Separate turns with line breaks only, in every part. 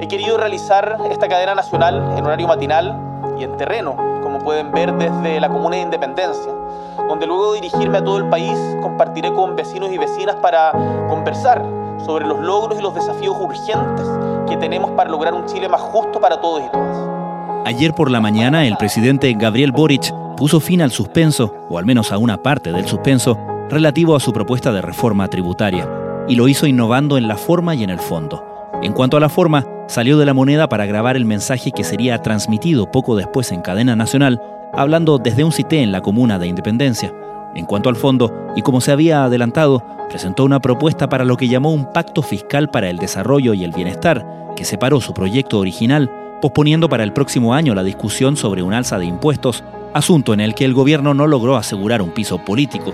He querido realizar esta cadena nacional en horario matinal y en terreno, como pueden ver desde la comuna de Independencia, donde luego de dirigirme a todo el país compartiré con vecinos y vecinas para conversar sobre los logros y los desafíos urgentes que tenemos para lograr un Chile más justo para todos y todas.
Ayer por la mañana el presidente Gabriel Boric puso fin al suspenso, o al menos a una parte del suspenso, relativo a su propuesta de reforma tributaria, y lo hizo innovando en la forma y en el fondo. En cuanto a la forma, salió de la moneda para grabar el mensaje que sería transmitido poco después en cadena nacional, hablando desde un cité en la comuna de Independencia. En cuanto al fondo, y como se había adelantado, presentó una propuesta para lo que llamó un pacto fiscal para el desarrollo y el bienestar, que separó su proyecto original, posponiendo para el próximo año la discusión sobre un alza de impuestos, asunto en el que el gobierno no logró asegurar un piso político.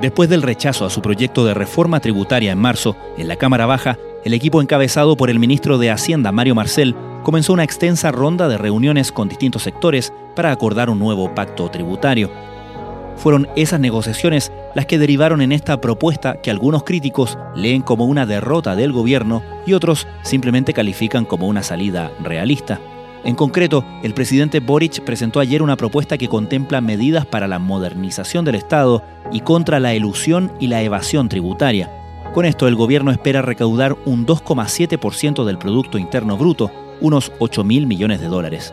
Después del rechazo a su proyecto de reforma tributaria en marzo, en la Cámara Baja, el equipo encabezado por el ministro de Hacienda, Mario Marcel, comenzó una extensa ronda de reuniones con distintos sectores para acordar un nuevo pacto tributario. Fueron esas negociaciones las que derivaron en esta propuesta que algunos críticos leen como una derrota del gobierno y otros simplemente califican como una salida realista. En concreto, el presidente Boric presentó ayer una propuesta que contempla medidas para la modernización del Estado y contra la elusión y la evasión tributaria. Con esto, el gobierno espera recaudar un 2,7% del Producto Interno Bruto, unos 8 mil millones de dólares.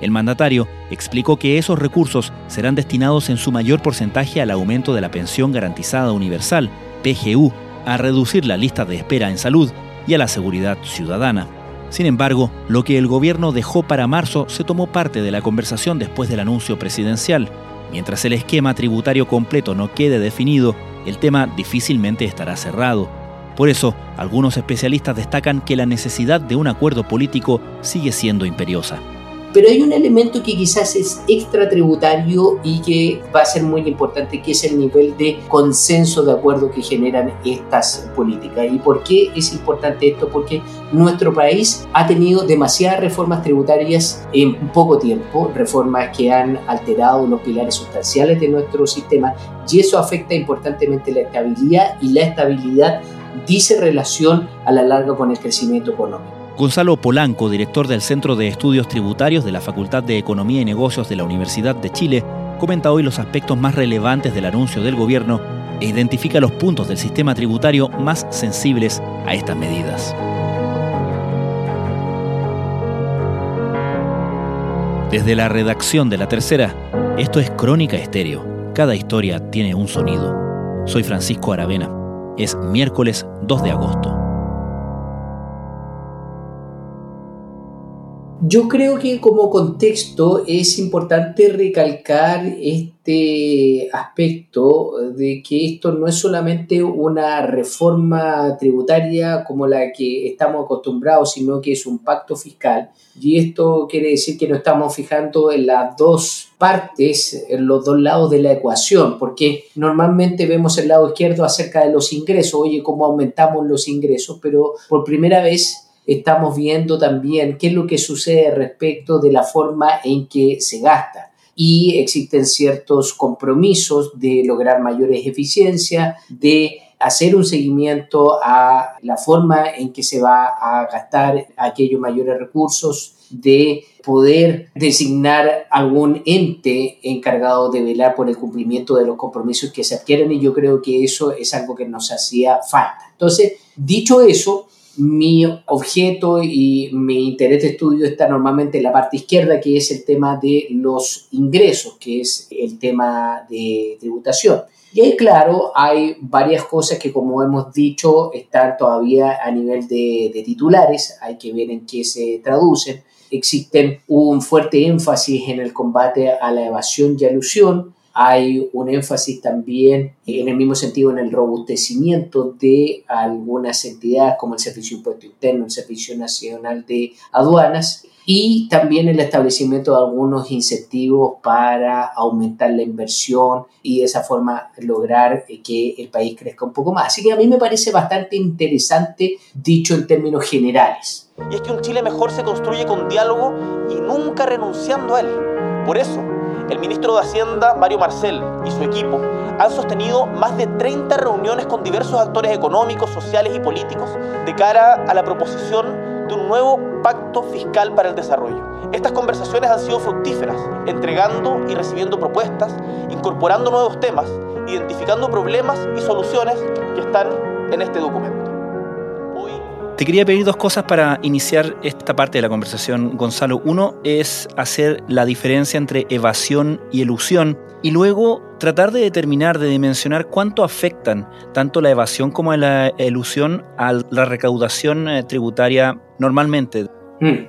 El mandatario explicó que esos recursos serán destinados en su mayor porcentaje al aumento de la pensión garantizada universal, PGU, a reducir la lista de espera en salud y a la seguridad ciudadana. Sin embargo, lo que el gobierno dejó para marzo se tomó parte de la conversación después del anuncio presidencial. Mientras el esquema tributario completo no quede definido, el tema difícilmente estará cerrado. Por eso, algunos especialistas destacan que la necesidad de un acuerdo político sigue siendo imperiosa.
Pero hay un elemento que quizás es extra tributario y que va a ser muy importante, que es el nivel de consenso de acuerdo que generan estas políticas. ¿Y por qué es importante esto? Porque nuestro país ha tenido demasiadas reformas tributarias en poco tiempo, reformas que han alterado los pilares sustanciales de nuestro sistema y eso afecta importantemente la estabilidad y la estabilidad dice relación a la larga con el crecimiento económico.
Gonzalo Polanco, director del Centro de Estudios Tributarios de la Facultad de Economía y Negocios de la Universidad de Chile, comenta hoy los aspectos más relevantes del anuncio del gobierno e identifica los puntos del sistema tributario más sensibles a estas medidas. Desde la redacción de La Tercera, esto es Crónica Estéreo. Cada historia tiene un sonido. Soy Francisco Aravena. Es miércoles 2 de agosto.
Yo creo que como contexto es importante recalcar este aspecto de que esto no es solamente una reforma tributaria como la que estamos acostumbrados, sino que es un pacto fiscal. Y esto quiere decir que nos estamos fijando en las dos partes, en los dos lados de la ecuación, porque normalmente vemos el lado izquierdo acerca de los ingresos, oye, cómo aumentamos los ingresos, pero por primera vez estamos viendo también qué es lo que sucede respecto de la forma en que se gasta. Y existen ciertos compromisos de lograr mayores eficiencias, de hacer un seguimiento a la forma en que se va a gastar aquellos mayores recursos, de poder designar algún ente encargado de velar por el cumplimiento de los compromisos que se adquieren y yo creo que eso es algo que nos hacía falta. Entonces, dicho eso, mi objeto y mi interés de estudio está normalmente en la parte izquierda, que es el tema de los ingresos, que es el tema de tributación. Y ahí, claro, hay varias cosas que, como hemos dicho, están todavía a nivel de, titulares, hay que ver en qué se traducen. Existen un fuerte énfasis en el combate a la evasión y alusión, hay un énfasis también en el mismo sentido en el robustecimiento de algunas entidades como el Servicio Impuesto Interno, el Servicio Nacional de Aduanas y también el establecimiento de algunos incentivos para aumentar la inversión y de esa forma lograr que el país crezca un poco más. Así que a mí me parece bastante interesante dicho en términos generales.
Y es que un Chile mejor se construye con diálogo y nunca renunciando a él. Por eso, el ministro de Hacienda, Mario Marcel, y su equipo han sostenido más de 30 reuniones con diversos actores económicos, sociales y políticos de cara a la proposición de un nuevo pacto fiscal para el desarrollo. Estas conversaciones han sido fructíferas, entregando y recibiendo propuestas, incorporando nuevos temas, identificando problemas y soluciones que están en este documento.
Te quería pedir dos cosas para iniciar esta parte de la conversación, Gonzalo. Uno es hacer la diferencia entre evasión y elusión y luego tratar de determinar, de dimensionar cuánto afectan tanto la evasión como la elusión a la recaudación eh, tributaria normalmente.
Hmm.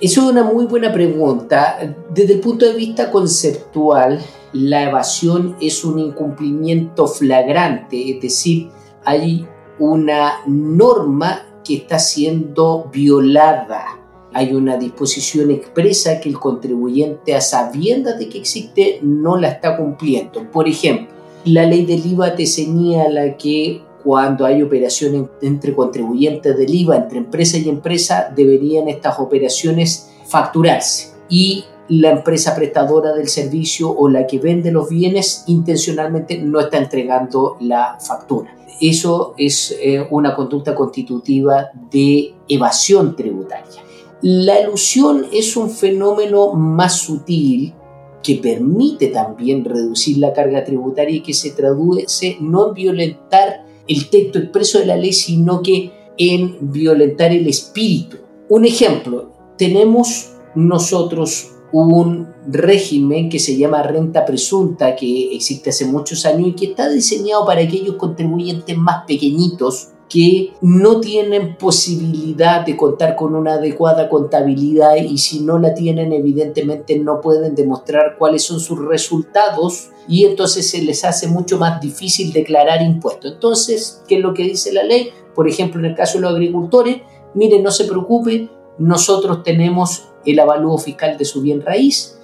Eso es una muy buena pregunta. Desde el punto de vista conceptual, la evasión es un incumplimiento flagrante, es decir, hay una norma que está siendo violada. Hay una disposición expresa que el contribuyente a sabiendas de que existe no la está cumpliendo. Por ejemplo, la ley del IVA te señala que cuando hay operaciones entre contribuyentes del IVA, entre empresa y empresa, deberían estas operaciones facturarse. Y la empresa prestadora del servicio o la que vende los bienes intencionalmente no está entregando la factura eso es eh, una conducta constitutiva de evasión tributaria. La elusión es un fenómeno más sutil que permite también reducir la carga tributaria y que se traduce no en violentar el texto expreso de la ley, sino que en violentar el espíritu. Un ejemplo, tenemos nosotros un régimen que se llama renta presunta, que existe hace muchos años y que está diseñado para aquellos contribuyentes más pequeñitos que no tienen posibilidad de contar con una adecuada contabilidad y si no la tienen evidentemente no pueden demostrar cuáles son sus resultados y entonces se les hace mucho más difícil declarar impuestos. Entonces, ¿qué es lo que dice la ley? Por ejemplo, en el caso de los agricultores, miren, no se preocupe, nosotros tenemos el avalúo fiscal de su bien raíz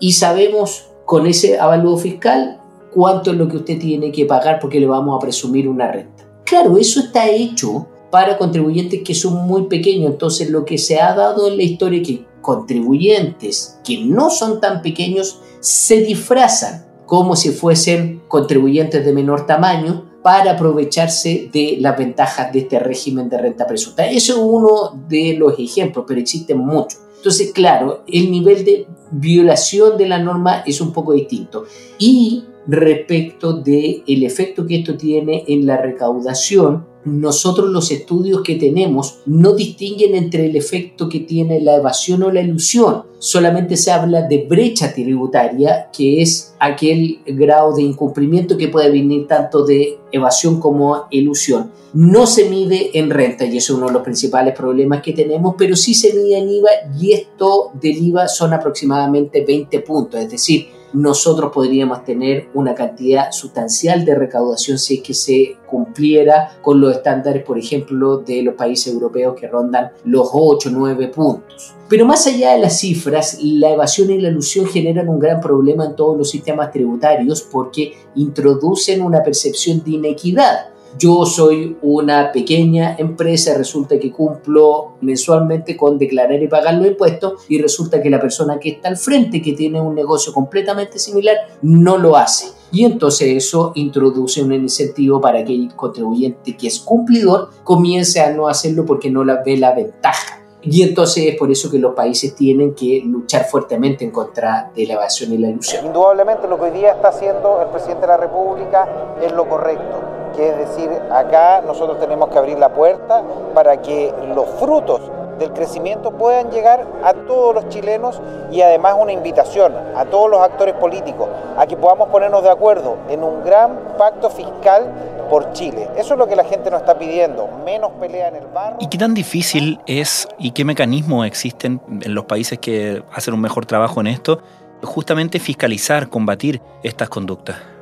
y sabemos con ese avalúo fiscal cuánto es lo que usted tiene que pagar porque le vamos a presumir una renta. Claro, eso está hecho para contribuyentes que son muy pequeños, entonces lo que se ha dado en la historia es que contribuyentes que no son tan pequeños se disfrazan como si fuesen contribuyentes de menor tamaño para aprovecharse de las ventajas de este régimen de renta presunta. Eso es uno de los ejemplos, pero existen muchos. Entonces, claro, el nivel de violación de la norma es un poco distinto. Y respecto del el efecto que esto tiene en la recaudación, nosotros los estudios que tenemos no distinguen entre el efecto que tiene la evasión o la ilusión. Solamente se habla de brecha tributaria, que es aquel grado de incumplimiento que puede venir tanto de evasión como ilusión. No se mide en renta y eso es uno de los principales problemas que tenemos, pero sí se mide en IVA y esto del IVA son aproximadamente 20 puntos, es decir, nosotros podríamos tener una cantidad sustancial de recaudación si es que se cumpliera con los estándares, por ejemplo, de los países europeos que rondan los 8 o 9 puntos. Pero más allá de las cifras, la evasión y la ilusión generan un gran problema en todos los sistemas tributarios porque introducen una percepción de inequidad yo soy una pequeña empresa, resulta que cumplo mensualmente con declarar y pagar los impuestos y resulta que la persona que está al frente, que tiene un negocio completamente similar, no lo hace. Y entonces eso introduce un incentivo para que el contribuyente que es cumplidor comience a no hacerlo porque no la ve la ventaja. Y entonces es por eso que los países tienen que luchar fuertemente en contra de la evasión y la ilusión.
Indudablemente lo que hoy día está haciendo el presidente de la República es lo correcto que es decir, acá nosotros tenemos que abrir la puerta para que los frutos del crecimiento puedan llegar a todos los chilenos y además una invitación a todos los actores políticos a que podamos ponernos de acuerdo en un gran pacto fiscal por Chile. Eso es lo que la gente nos está pidiendo, menos pelea en el barrio.
¿Y qué tan difícil es y qué mecanismos existen en los países que hacen un mejor trabajo en esto, justamente fiscalizar, combatir estas conductas?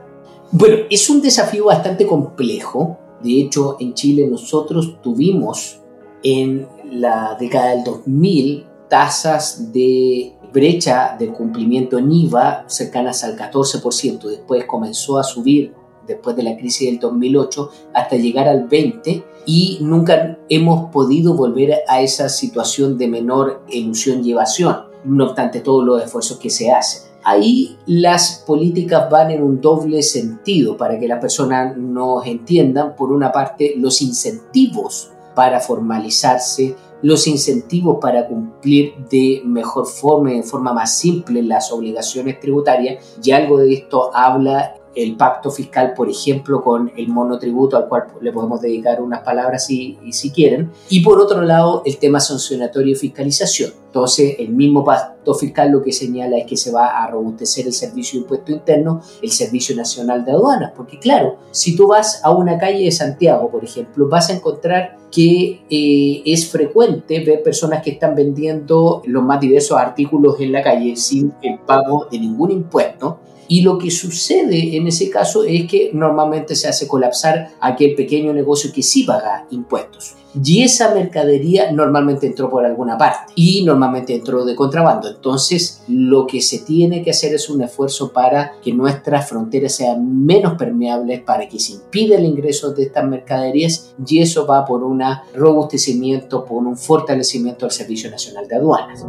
Bueno, es un desafío bastante complejo. De hecho, en Chile nosotros tuvimos en la década del 2000 tasas de brecha de cumplimiento en IVA cercanas al 14%. Después comenzó a subir después de la crisis del 2008 hasta llegar al 20% y nunca hemos podido volver a esa situación de menor ilusión y evasión, no obstante todos los esfuerzos que se hacen. Ahí las políticas van en un doble sentido para que las personas nos entiendan. Por una parte, los incentivos para formalizarse los incentivos para cumplir de mejor forma de forma más simple las obligaciones tributarias y algo de esto habla el pacto fiscal, por ejemplo, con el monotributo, al cual le podemos dedicar unas palabras si, si quieren. Y por otro lado, el tema sancionatorio y fiscalización. Entonces, el mismo pacto fiscal lo que señala es que se va a robustecer el Servicio de Impuesto Interno, el Servicio Nacional de Aduanas, porque claro, si tú vas a una calle de Santiago, por ejemplo, vas a encontrar que eh, es frecuente ver personas que están vendiendo los más diversos artículos en la calle sin el pago de ningún impuesto y lo que sucede en ese caso es que normalmente se hace colapsar aquel pequeño negocio que sí paga impuestos. Y esa mercadería normalmente entró por alguna parte y normalmente entró de contrabando. Entonces, lo que se tiene que hacer es un esfuerzo para que nuestras fronteras sean menos permeables, para que se impida el ingreso de estas mercaderías y eso va por un robustecimiento, por un fortalecimiento del Servicio Nacional de Aduanas.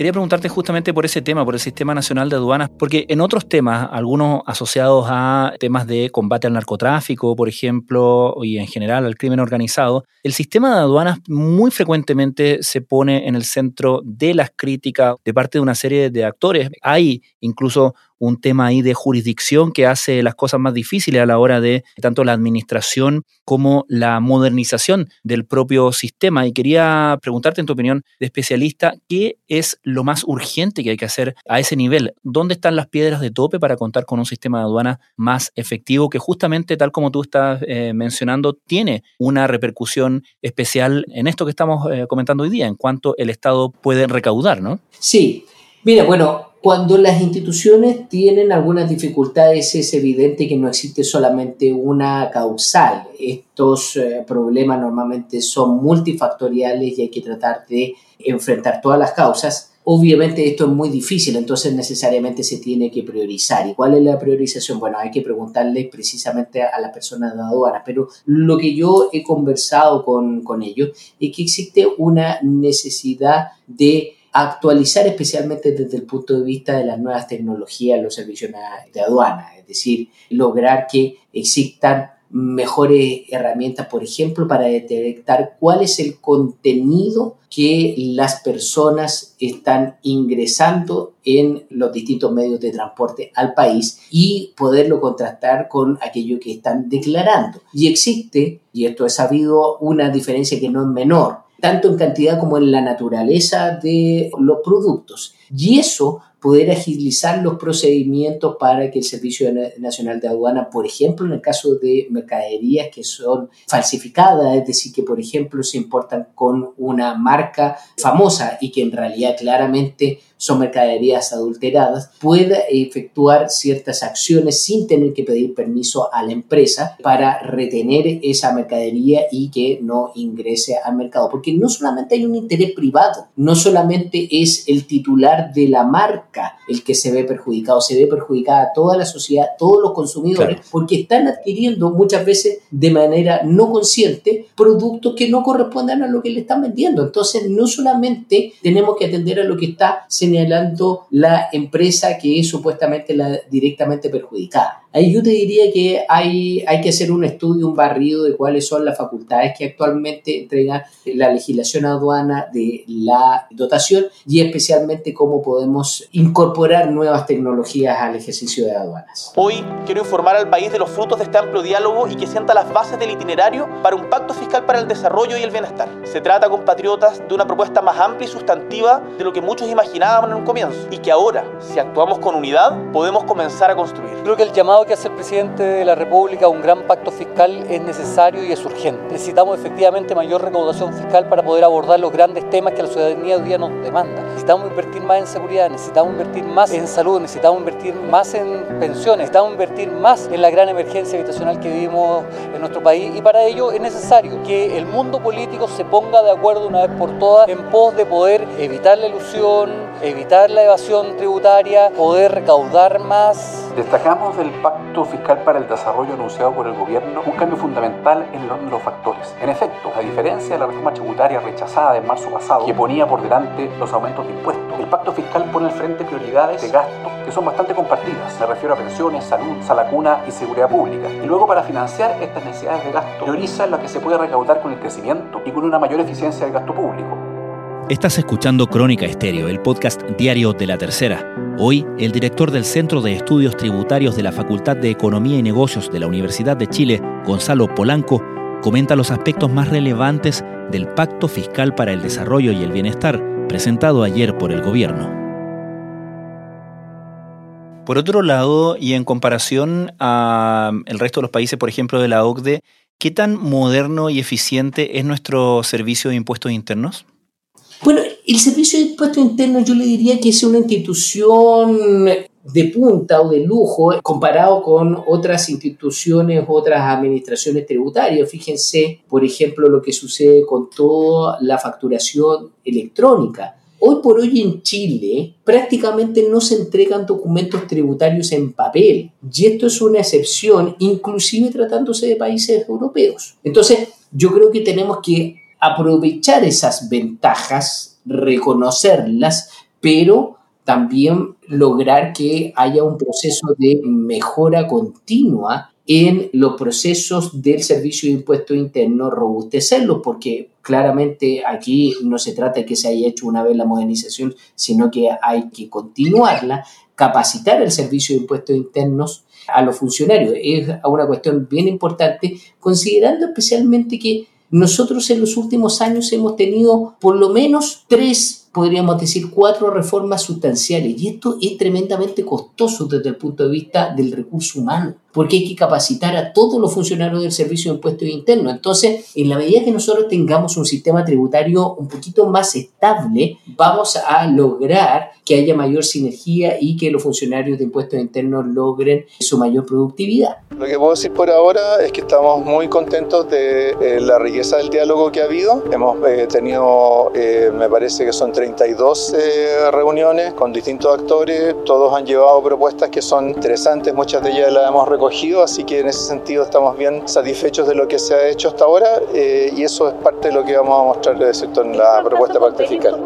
Quería preguntarte justamente por ese tema, por el Sistema Nacional de Aduanas, porque en otros temas, algunos asociados a temas de combate al narcotráfico, por ejemplo, y en general al crimen organizado, el sistema de aduanas muy frecuentemente se pone en el centro de las críticas de parte de una serie de actores. Hay incluso un tema ahí de jurisdicción que hace las cosas más difíciles a la hora de tanto la administración como la modernización del propio sistema. Y quería preguntarte en tu opinión de especialista, ¿qué es lo más urgente que hay que hacer a ese nivel? ¿Dónde están las piedras de tope para contar con un sistema de aduana más efectivo que justamente, tal como tú estás eh, mencionando, tiene una repercusión especial en esto que estamos eh, comentando hoy día, en cuanto el Estado puede recaudar, ¿no?
Sí. Mira, bueno, cuando las instituciones tienen algunas dificultades es evidente que no existe solamente una causal. Estos eh, problemas normalmente son multifactoriales y hay que tratar de enfrentar todas las causas. Obviamente esto es muy difícil, entonces necesariamente se tiene que priorizar. ¿Y cuál es la priorización? Bueno, hay que preguntarle precisamente a las personas de aduana, pero lo que yo he conversado con, con ellos es que existe una necesidad de actualizar especialmente desde el punto de vista de las nuevas tecnologías los servicios de aduana, es decir, lograr que existan mejores herramientas, por ejemplo, para detectar cuál es el contenido que las personas están ingresando en los distintos medios de transporte al país y poderlo contrastar con aquello que están declarando. Y existe, y esto es sabido, una diferencia que no es menor tanto en cantidad como en la naturaleza de los productos. Y eso poder agilizar los procedimientos para que el Servicio Nacional de Aduana, por ejemplo, en el caso de mercaderías que son falsificadas, es decir, que por ejemplo se importan con una marca famosa y que en realidad claramente son mercaderías adulteradas, pueda efectuar ciertas acciones sin tener que pedir permiso a la empresa para retener esa mercadería y que no ingrese al mercado. Porque no solamente hay un interés privado, no solamente es el titular de la marca el que se ve perjudicado, se ve perjudicada toda la sociedad, todos los consumidores, porque están adquiriendo muchas veces de manera no consciente productos que no corresponden a lo que le están vendiendo. Entonces, no solamente tenemos que atender a lo que está señalando la empresa que es supuestamente la directamente perjudicada. Ahí yo te diría que hay, hay que hacer un estudio, un barrido de cuáles son las facultades que actualmente entrega la legislación aduana de la dotación y especialmente cómo podemos incorporar nuevas tecnologías al ejercicio de aduanas.
Hoy quiero informar al país de los frutos de este amplio diálogo y que sienta las bases del itinerario para un pacto fiscal para el desarrollo y el bienestar. Se trata, compatriotas, de una propuesta más amplia y sustantiva de lo que muchos imaginábamos en un comienzo y que ahora, si actuamos con unidad, podemos comenzar a construir.
Creo que el llamado que hace el presidente de la República a un gran pacto fiscal es necesario y es urgente. Necesitamos efectivamente mayor recaudación fiscal para poder abordar los grandes temas que la ciudadanía hoy día nos demanda. Necesitamos invertir más en seguridad, necesitamos invertir más en salud, necesitamos invertir más en pensiones, necesitamos invertir más en la gran emergencia habitacional que vivimos en nuestro país y para ello es necesario que el mundo político se ponga de acuerdo una vez por todas en pos de poder evitar la ilusión, evitar la evasión tributaria, poder recaudar más.
Destacamos el pacto Fiscal para el Desarrollo anunciado por el gobierno un cambio fundamental en los, factores. En efecto, a diferencia de la reforma tributaria rechazada en marzo pasado, que ponía por delante los aumentos de impuestos, el pacto fiscal pone al frente prioridades de gasto que son bastante compartidas. Me refiero a pensiones, salud, salacuna y seguridad pública. Y luego para financiar estas necesidades de gasto, prioriza lo que se puede recaudar con el crecimiento y con una mayor eficiencia del gasto público.
Estás escuchando Crónica Estéreo, el podcast diario de la tercera. Hoy, el director del Centro de Estudios Tributarios de la Facultad de Economía y Negocios de la Universidad de Chile, Gonzalo Polanco, comenta los aspectos más relevantes del Pacto Fiscal para el Desarrollo y el Bienestar, presentado ayer por el gobierno. Por otro lado, y en comparación al resto de los países, por ejemplo, de la OCDE, ¿qué tan moderno y eficiente es nuestro servicio de impuestos internos?
Bueno, el Servicio de Impuestos Internos yo le diría que es una institución de punta o de lujo comparado con otras instituciones, otras administraciones tributarias. Fíjense, por ejemplo, lo que sucede con toda la facturación electrónica. Hoy por hoy en Chile prácticamente no se entregan documentos tributarios en papel y esto es una excepción inclusive tratándose de países europeos. Entonces yo creo que tenemos que aprovechar esas ventajas, reconocerlas, pero también lograr que haya un proceso de mejora continua en los procesos del servicio de impuesto interno, robustecerlos, porque claramente aquí no se trata de que se haya hecho una vez la modernización, sino que hay que continuarla, capacitar el servicio de impuestos internos a los funcionarios. Es una cuestión bien importante, considerando especialmente que nosotros en los últimos años hemos tenido por lo menos tres podríamos decir, cuatro reformas sustanciales. Y esto es tremendamente costoso desde el punto de vista del recurso humano porque hay que capacitar a todos los funcionarios del Servicio de Impuestos Internos. Entonces, en la medida que nosotros tengamos un sistema tributario un poquito más estable, vamos a lograr que haya mayor sinergia y que los funcionarios de impuestos internos logren su mayor productividad.
Lo que puedo decir por ahora es que estamos muy contentos de eh, la riqueza del diálogo que ha habido. Hemos eh, tenido, eh, me parece que son 32 reuniones con distintos actores, todos han llevado propuestas que son interesantes, muchas de ellas las hemos así que en ese sentido estamos bien satisfechos de lo que se ha hecho hasta ahora eh, y eso es parte de lo que vamos a mostrar en la propuesta de pacto fiscal.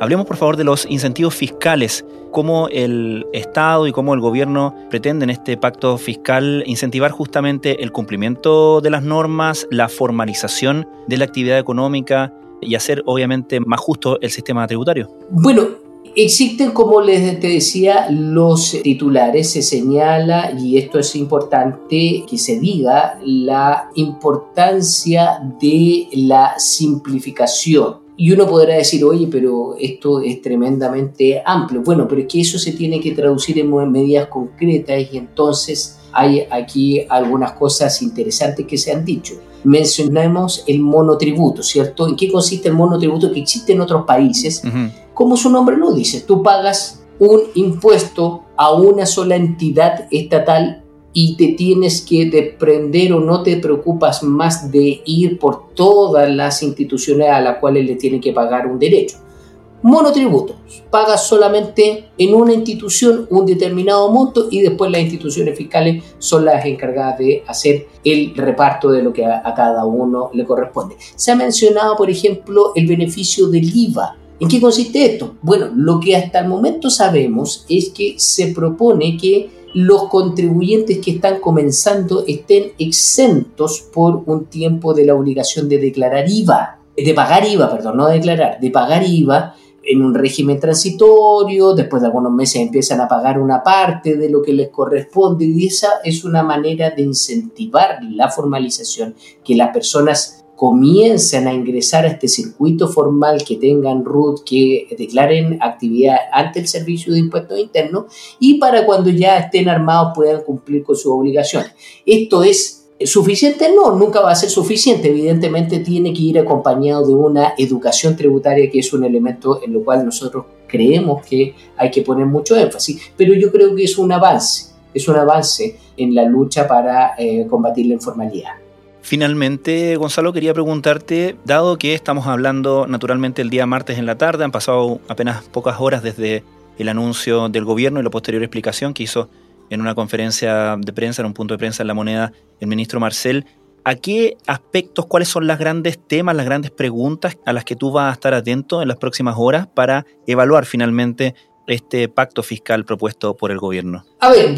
Hablemos por favor de los incentivos fiscales, cómo el Estado y cómo el gobierno pretenden este pacto fiscal incentivar justamente el cumplimiento de las normas, la formalización de la actividad económica y hacer obviamente más justo el sistema tributario.
Bueno, Existen, como les te decía, los titulares, se señala, y esto es importante que se diga, la importancia de la simplificación. Y uno podrá decir, oye, pero esto es tremendamente amplio. Bueno, pero es que eso se tiene que traducir en medidas concretas y entonces hay aquí algunas cosas interesantes que se han dicho. Mencionamos el monotributo, ¿cierto? ¿En qué consiste el monotributo que existe en otros países? como su nombre lo dice, tú pagas un impuesto a una sola entidad estatal y te tienes que desprender o no te preocupas más de ir por todas las instituciones a las cuales le tienen que pagar un derecho. Monotributo, pagas solamente en una institución un determinado monto y después las instituciones fiscales son las encargadas de hacer el reparto de lo que a, a cada uno le corresponde. Se ha mencionado, por ejemplo, el beneficio del IVA ¿En qué consiste esto? Bueno, lo que hasta el momento sabemos es que se propone que los contribuyentes que están comenzando estén exentos por un tiempo de la obligación de declarar IVA, de pagar IVA, perdón, no declarar, de pagar IVA en un régimen transitorio, después de algunos meses empiezan a pagar una parte de lo que les corresponde y esa es una manera de incentivar la formalización, que las personas comiencen a ingresar a este circuito formal, que tengan RUT, que declaren actividad ante el Servicio de Impuestos Internos y para cuando ya estén armados puedan cumplir con sus obligaciones. Esto es ¿Suficiente? No, nunca va a ser suficiente. Evidentemente tiene que ir acompañado de una educación tributaria que es un elemento en lo cual nosotros creemos que hay que poner mucho énfasis, pero yo creo que es un avance, es un avance en la lucha para eh, combatir la informalidad.
Finalmente, Gonzalo, quería preguntarte, dado que estamos hablando naturalmente el día martes en la tarde, han pasado apenas pocas horas desde el anuncio del gobierno y la posterior explicación que hizo en una conferencia de prensa, en un punto de prensa en La Moneda, el ministro Marcel, ¿A qué aspectos, cuáles son las grandes temas, las grandes preguntas a las que tú vas a estar atento en las próximas horas para evaluar finalmente este pacto fiscal propuesto por el gobierno?
A ver,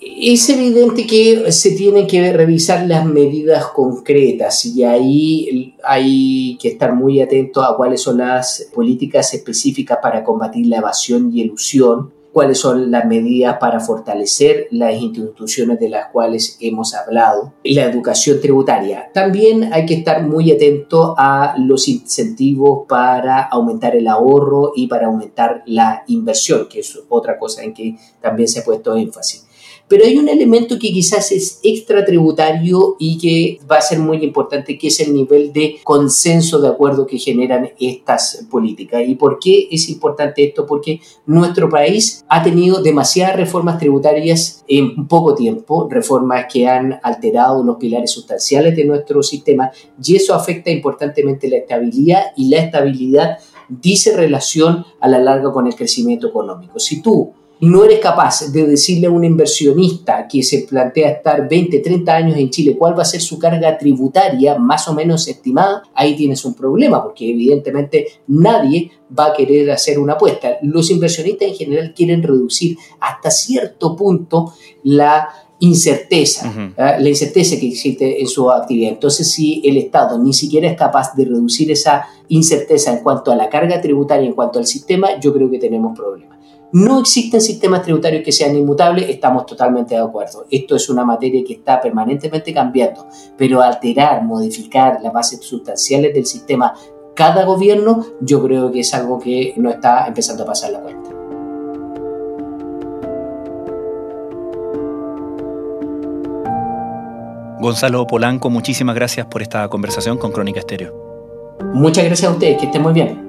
es evidente que se tienen que revisar las medidas concretas y ahí hay que estar muy atentos a cuáles son las políticas específicas para combatir la evasión y elusión cuáles son las medidas para fortalecer las instituciones de las cuales hemos hablado, la educación tributaria. También hay que estar muy atento a los incentivos para aumentar el ahorro y para aumentar la inversión, que es otra cosa en que también se ha puesto énfasis. Pero hay un elemento que quizás es extra tributario y que va a ser muy importante, que es el nivel de consenso de acuerdo que generan estas políticas. ¿Y por qué es importante esto? Porque nuestro país ha tenido demasiadas reformas tributarias en poco tiempo, reformas que han alterado los pilares sustanciales de nuestro sistema y eso afecta importantemente la estabilidad y la estabilidad dice relación a la larga con el crecimiento económico. Si tú no eres capaz de decirle a un inversionista que se plantea estar 20, 30 años en Chile cuál va a ser su carga tributaria más o menos estimada, ahí tienes un problema porque evidentemente nadie va a querer hacer una apuesta. Los inversionistas en general quieren reducir hasta cierto punto la incerteza, ¿ah? la incerteza que existe en su actividad. Entonces, si el Estado ni siquiera es capaz de reducir esa incerteza en cuanto a la carga tributaria, en cuanto al sistema, yo creo que tenemos problemas. No existen sistemas tributarios que sean inmutables, estamos totalmente de acuerdo. Esto es una materia que está permanentemente cambiando, pero alterar, modificar las bases sustanciales del sistema cada gobierno, yo creo que es algo que no está empezando a pasar la cuenta.
Gonzalo Polanco, muchísimas gracias por esta conversación con Crónica Estéreo.
Muchas gracias a ustedes, que estén muy bien.